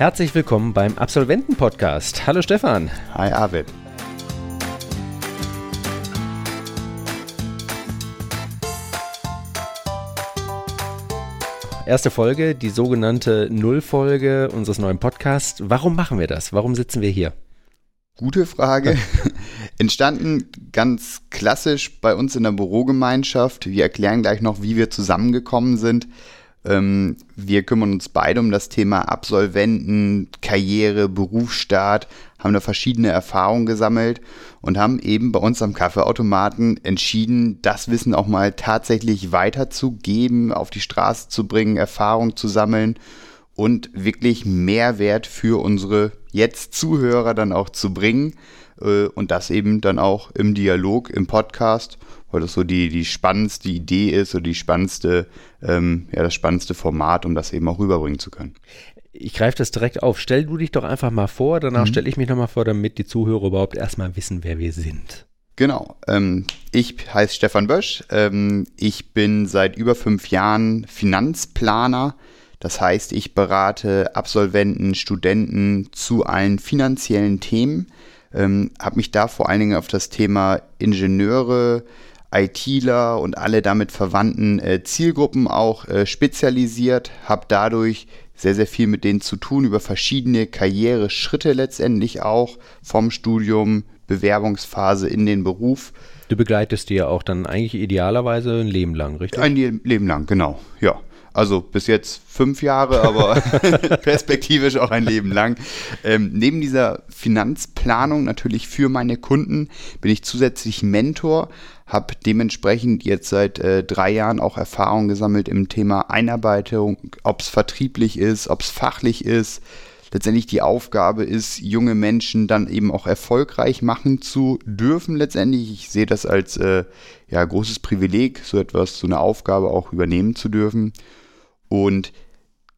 Herzlich willkommen beim Absolventen-Podcast. Hallo Stefan. Hi Arvid. Erste Folge, die sogenannte Nullfolge unseres neuen Podcasts. Warum machen wir das? Warum sitzen wir hier? Gute Frage. Entstanden ganz klassisch bei uns in der Bürogemeinschaft. Wir erklären gleich noch, wie wir zusammengekommen sind. Ähm, wir kümmern uns beide um das Thema Absolventen, Karriere, Berufsstart, haben da verschiedene Erfahrungen gesammelt und haben eben bei uns am Kaffeeautomaten entschieden, das Wissen auch mal tatsächlich weiterzugeben, auf die Straße zu bringen, Erfahrung zu sammeln und wirklich Mehrwert für unsere jetzt Zuhörer dann auch zu bringen äh, und das eben dann auch im Dialog, im Podcast weil das so die, die spannendste Idee ist oder die spannendste, ähm, ja, das spannendste Format, um das eben auch rüberbringen zu können. Ich greife das direkt auf. Stell du dich doch einfach mal vor, danach mhm. stelle ich mich nochmal vor, damit die Zuhörer überhaupt erstmal wissen, wer wir sind. Genau. Ähm, ich heiße Stefan Bösch. Ähm, ich bin seit über fünf Jahren Finanzplaner. Das heißt, ich berate Absolventen, Studenten zu allen finanziellen Themen. Ähm, habe mich da vor allen Dingen auf das Thema Ingenieure, ITler und alle damit verwandten äh, Zielgruppen auch äh, spezialisiert, habe dadurch sehr, sehr viel mit denen zu tun, über verschiedene Karriereschritte letztendlich auch, vom Studium, Bewerbungsphase in den Beruf. Du begleitest die ja auch dann eigentlich idealerweise ein Leben lang, richtig? Ein Leben lang, genau, ja. Also bis jetzt fünf Jahre, aber perspektivisch auch ein Leben lang. Ähm, neben dieser Finanzplanung natürlich für meine Kunden bin ich zusätzlich Mentor, habe dementsprechend jetzt seit äh, drei Jahren auch Erfahrung gesammelt im Thema Einarbeitung, ob es vertrieblich ist, ob es fachlich ist. Letztendlich die Aufgabe ist, junge Menschen dann eben auch erfolgreich machen zu dürfen. Letztendlich, ich sehe das als äh, ja, großes Privileg, so etwas, so eine Aufgabe auch übernehmen zu dürfen. Und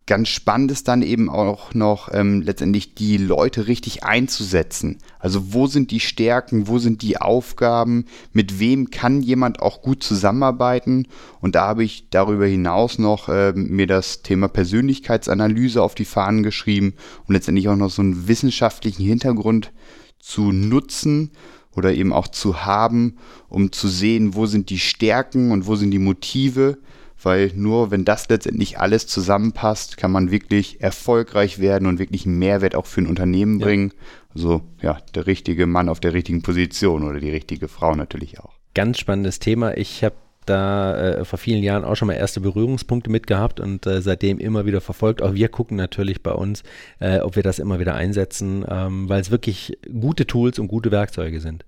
ganz spannend ist dann eben auch noch ähm, letztendlich die Leute richtig einzusetzen. Also wo sind die Stärken, wo sind die Aufgaben, mit wem kann jemand auch gut zusammenarbeiten. Und da habe ich darüber hinaus noch äh, mir das Thema Persönlichkeitsanalyse auf die Fahnen geschrieben, um letztendlich auch noch so einen wissenschaftlichen Hintergrund zu nutzen oder eben auch zu haben, um zu sehen, wo sind die Stärken und wo sind die Motive weil nur wenn das letztendlich alles zusammenpasst, kann man wirklich erfolgreich werden und wirklich einen Mehrwert auch für ein Unternehmen ja. bringen. Also ja, der richtige Mann auf der richtigen Position oder die richtige Frau natürlich auch. Ganz spannendes Thema. Ich habe da äh, vor vielen Jahren auch schon mal erste Berührungspunkte mit gehabt und äh, seitdem immer wieder verfolgt. Auch wir gucken natürlich bei uns, äh, ob wir das immer wieder einsetzen, ähm, weil es wirklich gute Tools und gute Werkzeuge sind.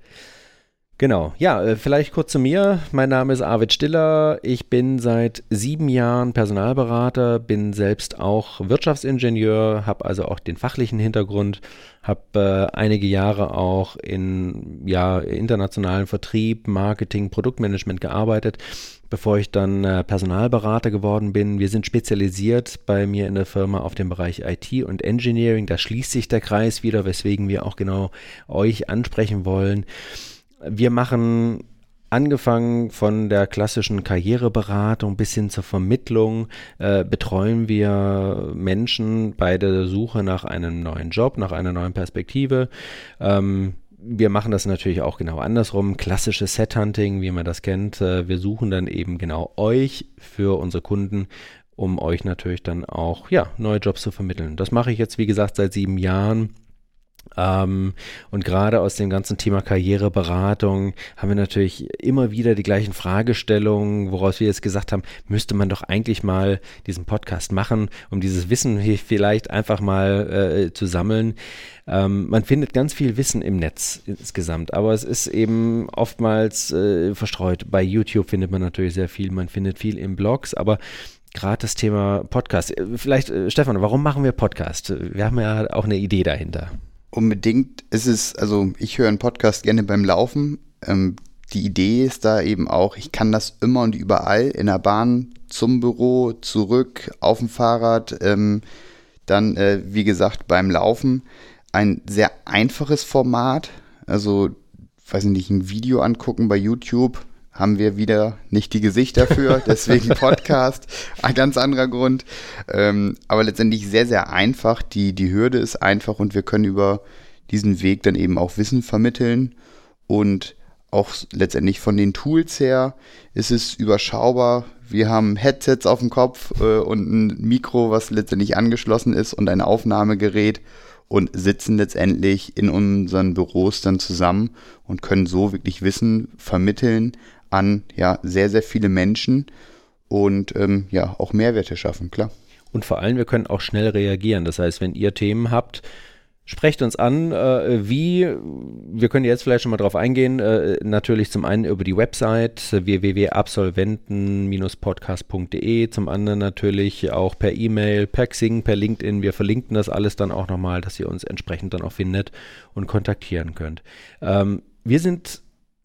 Genau, ja, äh, vielleicht kurz zu mir. Mein Name ist Arvid Stiller. Ich bin seit sieben Jahren Personalberater, bin selbst auch Wirtschaftsingenieur, habe also auch den fachlichen Hintergrund, habe äh, einige Jahre auch in ja, internationalen Vertrieb, Marketing, Produktmanagement gearbeitet, bevor ich dann äh, Personalberater geworden bin. Wir sind spezialisiert bei mir in der Firma auf dem Bereich IT und Engineering. Da schließt sich der Kreis wieder, weswegen wir auch genau euch ansprechen wollen. Wir machen angefangen von der klassischen Karriereberatung bis hin zur Vermittlung äh, betreuen wir Menschen bei der Suche nach einem neuen Job, nach einer neuen Perspektive. Ähm, wir machen das natürlich auch genau andersrum. Klassisches Set-Hunting, wie man das kennt. Äh, wir suchen dann eben genau euch für unsere Kunden, um euch natürlich dann auch ja, neue Jobs zu vermitteln. Das mache ich jetzt, wie gesagt, seit sieben Jahren ähm, und gerade aus dem ganzen Thema Karriereberatung haben wir natürlich immer wieder die gleichen Fragestellungen, woraus wir jetzt gesagt haben, müsste man doch eigentlich mal diesen Podcast machen, um dieses Wissen vielleicht einfach mal äh, zu sammeln. Ähm, man findet ganz viel Wissen im Netz insgesamt, aber es ist eben oftmals äh, verstreut. Bei YouTube findet man natürlich sehr viel, man findet viel in Blogs, aber gerade das Thema Podcast. Äh, vielleicht, äh, Stefan, warum machen wir Podcast? Wir haben ja auch eine Idee dahinter. Unbedingt ist es, also ich höre einen Podcast gerne beim Laufen. Ähm, die Idee ist da eben auch, ich kann das immer und überall in der Bahn zum Büro, zurück, auf dem Fahrrad, ähm, dann, äh, wie gesagt, beim Laufen. Ein sehr einfaches Format, also, weiß ich nicht, ein Video angucken bei YouTube, haben wir wieder nicht die Gesichter für, deswegen Podcast, ein ganz anderer Grund. Ähm, aber letztendlich sehr, sehr einfach. Die, die Hürde ist einfach und wir können über diesen Weg dann eben auch Wissen vermitteln und auch letztendlich von den Tools her ist es überschaubar. Wir haben Headsets auf dem Kopf äh, und ein Mikro, was letztendlich angeschlossen ist und ein Aufnahmegerät und sitzen letztendlich in unseren Büros dann zusammen und können so wirklich Wissen vermitteln an ja sehr, sehr viele Menschen und ähm, ja auch Mehrwerte schaffen, klar. Und vor allem, wir können auch schnell reagieren. Das heißt, wenn ihr Themen habt, Sprecht uns an, äh, wie, wir können jetzt vielleicht schon mal drauf eingehen, äh, natürlich zum einen über die Website www.absolventen-podcast.de, zum anderen natürlich auch per E-Mail, per Xing, per LinkedIn. Wir verlinken das alles dann auch nochmal, dass ihr uns entsprechend dann auch findet und kontaktieren könnt. Ähm, wir sind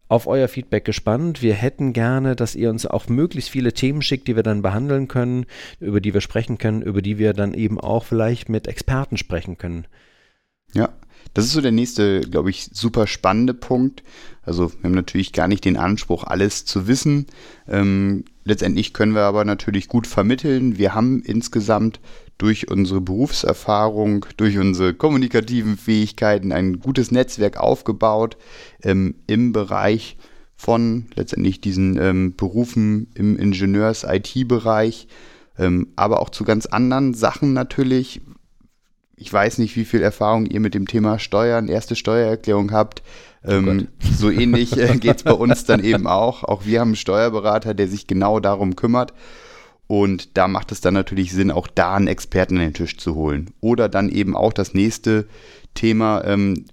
auf euer Feedback gespannt. Wir hätten gerne, dass ihr uns auch möglichst viele Themen schickt, die wir dann behandeln können, über die wir sprechen können, über die wir dann eben auch vielleicht mit Experten sprechen können. Ja, das ist so der nächste, glaube ich, super spannende Punkt. Also wir haben natürlich gar nicht den Anspruch, alles zu wissen. Ähm, letztendlich können wir aber natürlich gut vermitteln. Wir haben insgesamt durch unsere Berufserfahrung, durch unsere kommunikativen Fähigkeiten ein gutes Netzwerk aufgebaut ähm, im Bereich von letztendlich diesen ähm, Berufen im Ingenieurs-IT-Bereich, ähm, aber auch zu ganz anderen Sachen natürlich, ich weiß nicht, wie viel Erfahrung ihr mit dem Thema Steuern, erste Steuererklärung habt. Ähm, oh so ähnlich äh, geht es bei uns dann eben auch. Auch wir haben einen Steuerberater, der sich genau darum kümmert. Und da macht es dann natürlich Sinn, auch da einen Experten an den Tisch zu holen. Oder dann eben auch das nächste Thema. Ähm,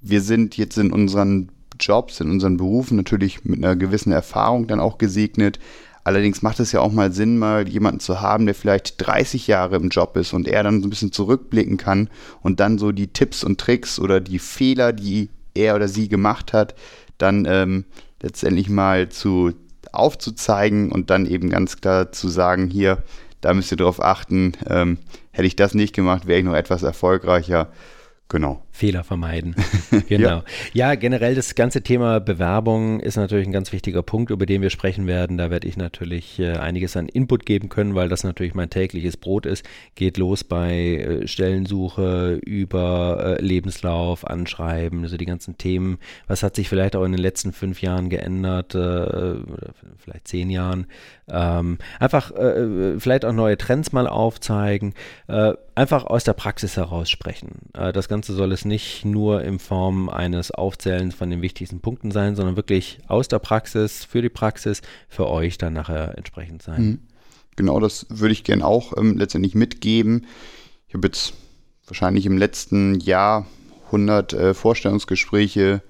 wir sind jetzt in unseren Jobs, in unseren Berufen natürlich mit einer gewissen Erfahrung dann auch gesegnet, Allerdings macht es ja auch mal Sinn, mal jemanden zu haben, der vielleicht 30 Jahre im Job ist und er dann so ein bisschen zurückblicken kann und dann so die Tipps und Tricks oder die Fehler, die er oder sie gemacht hat, dann ähm, letztendlich mal zu aufzuzeigen und dann eben ganz klar zu sagen, hier, da müsst ihr drauf achten, ähm, hätte ich das nicht gemacht, wäre ich noch etwas erfolgreicher. Genau. Fehler vermeiden. genau. ja. ja. generell das ganze Thema Bewerbung ist natürlich ein ganz wichtiger Punkt, über den wir sprechen werden. Da werde ich natürlich äh, einiges an Input geben können, weil das natürlich mein tägliches Brot ist. Geht los bei äh, Stellensuche, über äh, Lebenslauf, Anschreiben, also die ganzen Themen. Was hat sich vielleicht auch in den letzten fünf Jahren geändert, äh, oder vielleicht zehn Jahren? Ähm, einfach äh, vielleicht auch neue Trends mal aufzeigen. Äh, einfach aus der Praxis heraus sprechen. das Ganze soll es nicht nur in Form eines Aufzählens von den wichtigsten Punkten sein, sondern wirklich aus der Praxis, für die Praxis, für euch dann nachher entsprechend sein. Mhm. Genau, das würde ich gerne auch ähm, letztendlich mitgeben. Ich habe jetzt wahrscheinlich im letzten Jahr 100 äh, Vorstellungsgespräche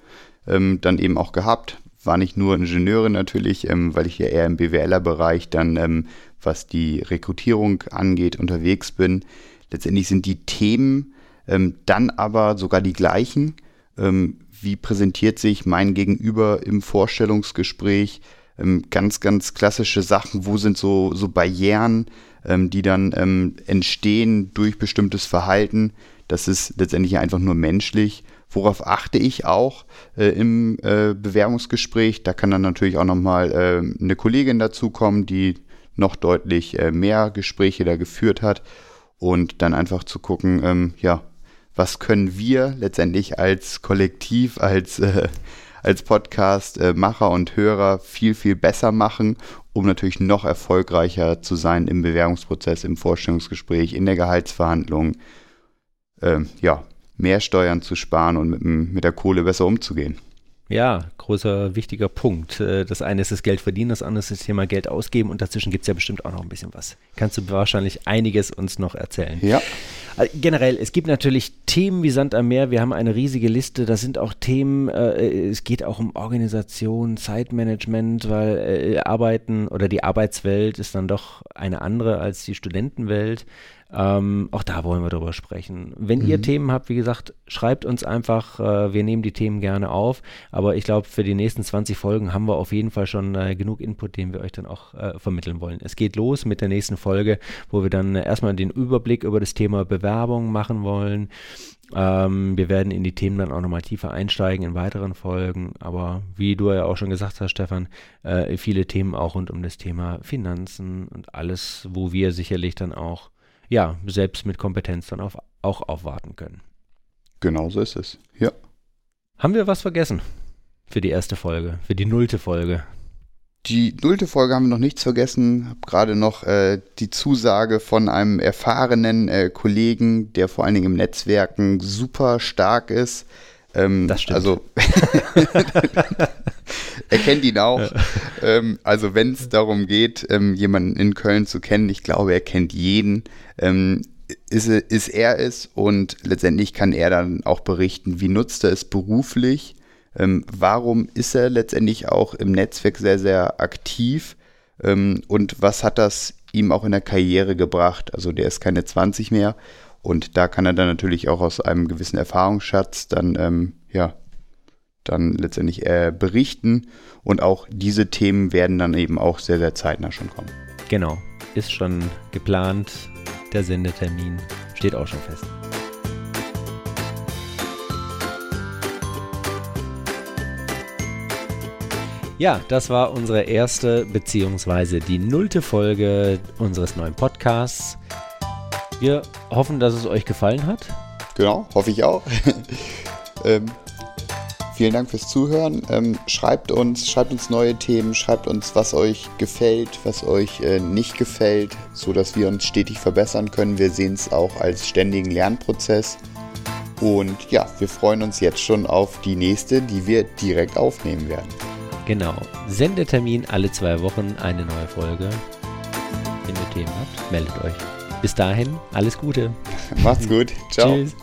ähm, dann eben auch gehabt. War nicht nur Ingenieure natürlich, ähm, weil ich ja eher im BWLer-Bereich dann, ähm, was die Rekrutierung angeht, unterwegs bin. Letztendlich sind die Themen, ähm, dann aber sogar die gleichen. Ähm, wie präsentiert sich mein Gegenüber im Vorstellungsgespräch? Ähm, ganz, ganz klassische Sachen. Wo sind so, so Barrieren, ähm, die dann ähm, entstehen durch bestimmtes Verhalten? Das ist letztendlich einfach nur menschlich. Worauf achte ich auch äh, im äh, Bewerbungsgespräch? Da kann dann natürlich auch nochmal äh, eine Kollegin dazukommen, die noch deutlich äh, mehr Gespräche da geführt hat und dann einfach zu gucken, ähm, ja, was können wir letztendlich als Kollektiv, als, äh, als Podcast-Macher und Hörer viel, viel besser machen, um natürlich noch erfolgreicher zu sein im Bewerbungsprozess, im Vorstellungsgespräch, in der Gehaltsverhandlung. Ähm, ja, mehr Steuern zu sparen und mit, mit der Kohle besser umzugehen. Ja, großer, wichtiger Punkt. Äh, das eine ist das Geld verdienen, das andere ist das Thema Geld ausgeben und dazwischen gibt es ja bestimmt auch noch ein bisschen was. Kannst du wahrscheinlich einiges uns noch erzählen. Ja. Äh, generell, es gibt natürlich Themen wie Sand am Meer. Wir haben eine riesige Liste. Da sind auch Themen, äh, es geht auch um Organisation, Zeitmanagement, weil äh, Arbeiten oder die Arbeitswelt ist dann doch eine andere als die Studentenwelt. Ähm, auch da wollen wir drüber sprechen. Wenn mhm. ihr Themen habt, wie gesagt, schreibt uns einfach. Äh, wir nehmen die Themen gerne auf. Aber ich glaube, für die nächsten 20 Folgen haben wir auf jeden Fall schon äh, genug Input, den wir euch dann auch äh, vermitteln wollen. Es geht los mit der nächsten Folge, wo wir dann erstmal den Überblick über das Thema Bewerbung machen wollen. Ähm, wir werden in die Themen dann auch nochmal tiefer einsteigen in weiteren Folgen. Aber wie du ja auch schon gesagt hast, Stefan, äh, viele Themen auch rund um das Thema Finanzen und alles, wo wir sicherlich dann auch ja, selbst mit Kompetenz dann auf, auch aufwarten können. Genau so ist es, ja. Haben wir was vergessen für die erste Folge, für die nullte Folge? Die nullte Folge haben wir noch nichts vergessen. Habe gerade noch äh, die Zusage von einem erfahrenen äh, Kollegen, der vor allen Dingen im Netzwerken super stark ist. Ähm, das stimmt. Also er kennt ihn auch. Ja. Ähm, also wenn es darum geht, ähm, jemanden in Köln zu kennen, ich glaube, er kennt jeden, ähm, ist, ist er es und letztendlich kann er dann auch berichten, wie nutzt er es beruflich, ähm, warum ist er letztendlich auch im Netzwerk sehr, sehr aktiv ähm, und was hat das ihm auch in der Karriere gebracht. Also der ist keine 20 mehr und da kann er dann natürlich auch aus einem gewissen Erfahrungsschatz dann, ähm, ja, dann letztendlich äh, berichten. Und auch diese Themen werden dann eben auch sehr, sehr zeitnah schon kommen. Genau, ist schon geplant. Der Sendetermin steht auch schon fest. Ja, das war unsere erste beziehungsweise die nullte Folge unseres neuen Podcasts. Wir hoffen, dass es euch gefallen hat. Genau, hoffe ich auch. ähm, vielen Dank fürs Zuhören. Ähm, schreibt uns, schreibt uns neue Themen, schreibt uns, was euch gefällt, was euch äh, nicht gefällt, so dass wir uns stetig verbessern können. Wir sehen es auch als ständigen Lernprozess. Und ja, wir freuen uns jetzt schon auf die nächste, die wir direkt aufnehmen werden. Genau. Sendetermin alle zwei Wochen eine neue Folge. Wenn ihr Themen habt, meldet euch. Bis dahin, alles Gute. Macht's gut. Ciao. Tschüss.